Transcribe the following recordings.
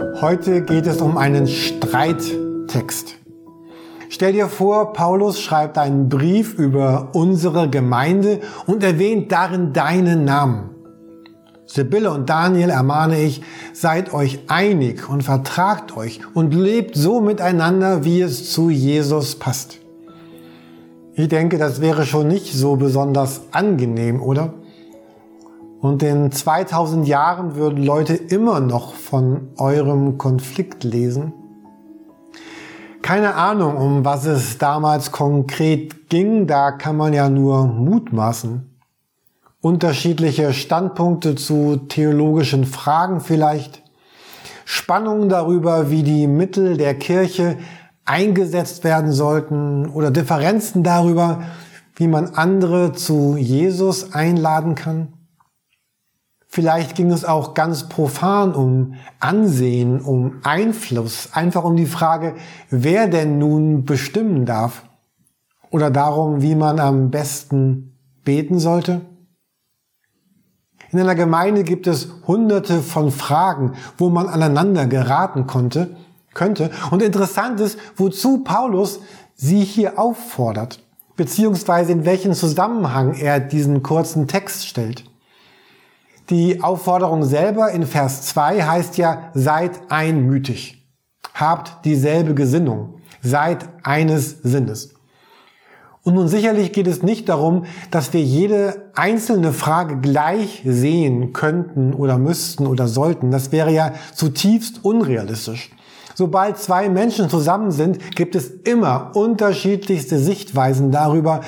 Heute geht es um einen Streittext. Stell dir vor, Paulus schreibt einen Brief über unsere Gemeinde und erwähnt darin deinen Namen. Sibylle und Daniel ermahne ich, seid euch einig und vertragt euch und lebt so miteinander, wie es zu Jesus passt. Ich denke, das wäre schon nicht so besonders angenehm, oder? Und in 2000 Jahren würden Leute immer noch von eurem Konflikt lesen. Keine Ahnung, um was es damals konkret ging, da kann man ja nur mutmaßen. Unterschiedliche Standpunkte zu theologischen Fragen vielleicht. Spannungen darüber, wie die Mittel der Kirche eingesetzt werden sollten oder Differenzen darüber, wie man andere zu Jesus einladen kann. Vielleicht ging es auch ganz profan um Ansehen, um Einfluss, einfach um die Frage, wer denn nun bestimmen darf. Oder darum, wie man am besten beten sollte. In einer Gemeinde gibt es hunderte von Fragen, wo man aneinander geraten konnte, könnte. Und interessant ist, wozu Paulus sie hier auffordert, beziehungsweise in welchen Zusammenhang er diesen kurzen Text stellt. Die Aufforderung selber in Vers 2 heißt ja, seid einmütig. Habt dieselbe Gesinnung. Seid eines Sinnes. Und nun sicherlich geht es nicht darum, dass wir jede einzelne Frage gleich sehen könnten oder müssten oder sollten. Das wäre ja zutiefst unrealistisch. Sobald zwei Menschen zusammen sind, gibt es immer unterschiedlichste Sichtweisen darüber,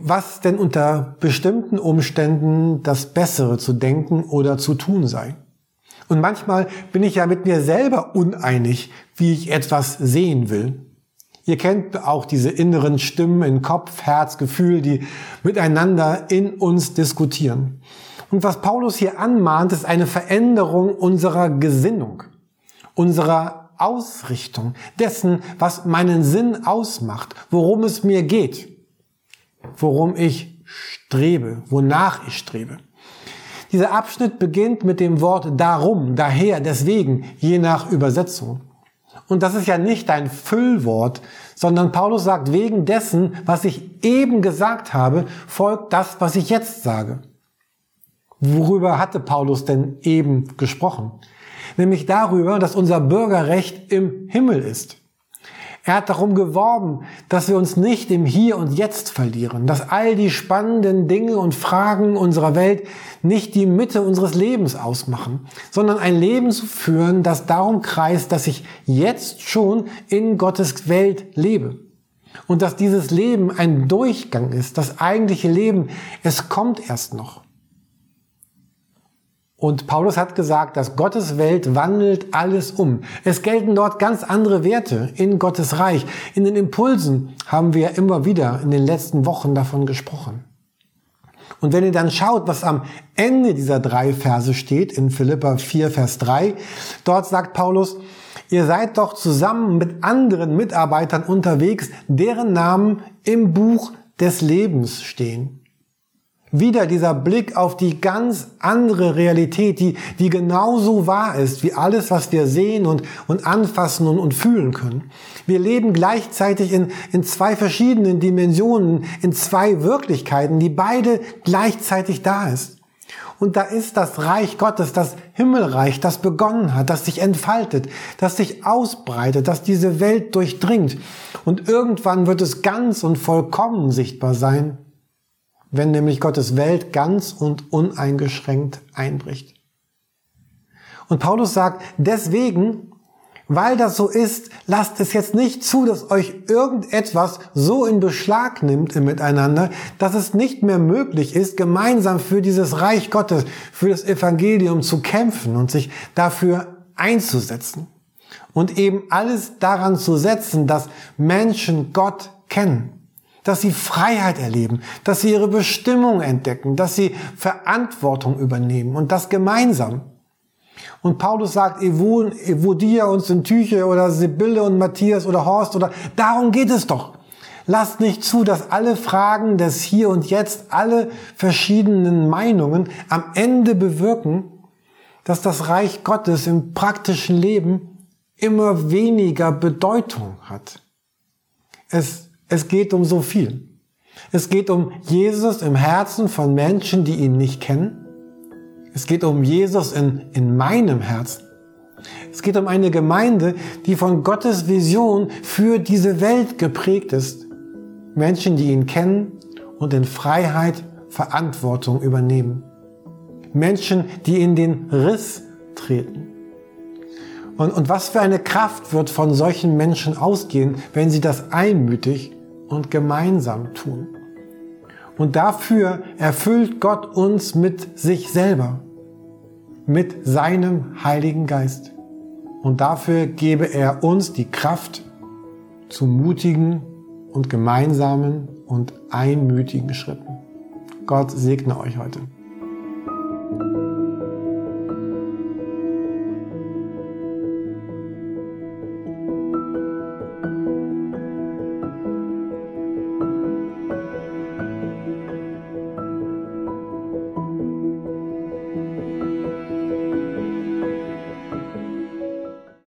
was denn unter bestimmten Umständen das Bessere zu denken oder zu tun sei. Und manchmal bin ich ja mit mir selber uneinig, wie ich etwas sehen will. Ihr kennt auch diese inneren Stimmen in Kopf, Herz, Gefühl, die miteinander in uns diskutieren. Und was Paulus hier anmahnt, ist eine Veränderung unserer Gesinnung, unserer Ausrichtung, dessen, was meinen Sinn ausmacht, worum es mir geht worum ich strebe, wonach ich strebe. Dieser Abschnitt beginnt mit dem Wort darum, daher, deswegen, je nach Übersetzung. Und das ist ja nicht ein Füllwort, sondern Paulus sagt, wegen dessen, was ich eben gesagt habe, folgt das, was ich jetzt sage. Worüber hatte Paulus denn eben gesprochen? Nämlich darüber, dass unser Bürgerrecht im Himmel ist. Er hat darum geworben, dass wir uns nicht im Hier und Jetzt verlieren, dass all die spannenden Dinge und Fragen unserer Welt nicht die Mitte unseres Lebens ausmachen, sondern ein Leben zu führen, das darum kreist, dass ich jetzt schon in Gottes Welt lebe. Und dass dieses Leben ein Durchgang ist, das eigentliche Leben, es kommt erst noch. Und Paulus hat gesagt, dass Gottes Welt wandelt alles um. Es gelten dort ganz andere Werte in Gottes Reich. In den Impulsen haben wir immer wieder in den letzten Wochen davon gesprochen. Und wenn ihr dann schaut, was am Ende dieser drei Verse steht, in Philippa 4, Vers 3, dort sagt Paulus, ihr seid doch zusammen mit anderen Mitarbeitern unterwegs, deren Namen im Buch des Lebens stehen. Wieder dieser Blick auf die ganz andere Realität, die, die genauso wahr ist wie alles, was wir sehen und, und anfassen und, und fühlen können. Wir leben gleichzeitig in, in zwei verschiedenen Dimensionen, in zwei Wirklichkeiten, die beide gleichzeitig da ist. Und da ist das Reich Gottes, das Himmelreich, das begonnen hat, das sich entfaltet, das sich ausbreitet, das diese Welt durchdringt. Und irgendwann wird es ganz und vollkommen sichtbar sein wenn nämlich Gottes Welt ganz und uneingeschränkt einbricht. Und Paulus sagt, deswegen, weil das so ist, lasst es jetzt nicht zu, dass euch irgendetwas so in Beschlag nimmt im Miteinander, dass es nicht mehr möglich ist, gemeinsam für dieses Reich Gottes, für das Evangelium zu kämpfen und sich dafür einzusetzen. Und eben alles daran zu setzen, dass Menschen Gott kennen dass sie Freiheit erleben, dass sie ihre Bestimmung entdecken, dass sie Verantwortung übernehmen und das gemeinsam. Und Paulus sagt, Evodia und Syntyche oder Sibylle und Matthias oder Horst oder darum geht es doch. Lasst nicht zu, dass alle Fragen des Hier und Jetzt, alle verschiedenen Meinungen am Ende bewirken, dass das Reich Gottes im praktischen Leben immer weniger Bedeutung hat. Es, es geht um so viel. Es geht um Jesus im Herzen von Menschen, die ihn nicht kennen. Es geht um Jesus in, in meinem Herzen. Es geht um eine Gemeinde, die von Gottes Vision für diese Welt geprägt ist. Menschen, die ihn kennen und in Freiheit Verantwortung übernehmen. Menschen, die in den Riss treten. Und, und was für eine Kraft wird von solchen Menschen ausgehen, wenn sie das einmütig und gemeinsam tun. Und dafür erfüllt Gott uns mit sich selber, mit seinem Heiligen Geist. Und dafür gebe er uns die Kraft zu mutigen und gemeinsamen und einmütigen Schritten. Gott segne euch heute.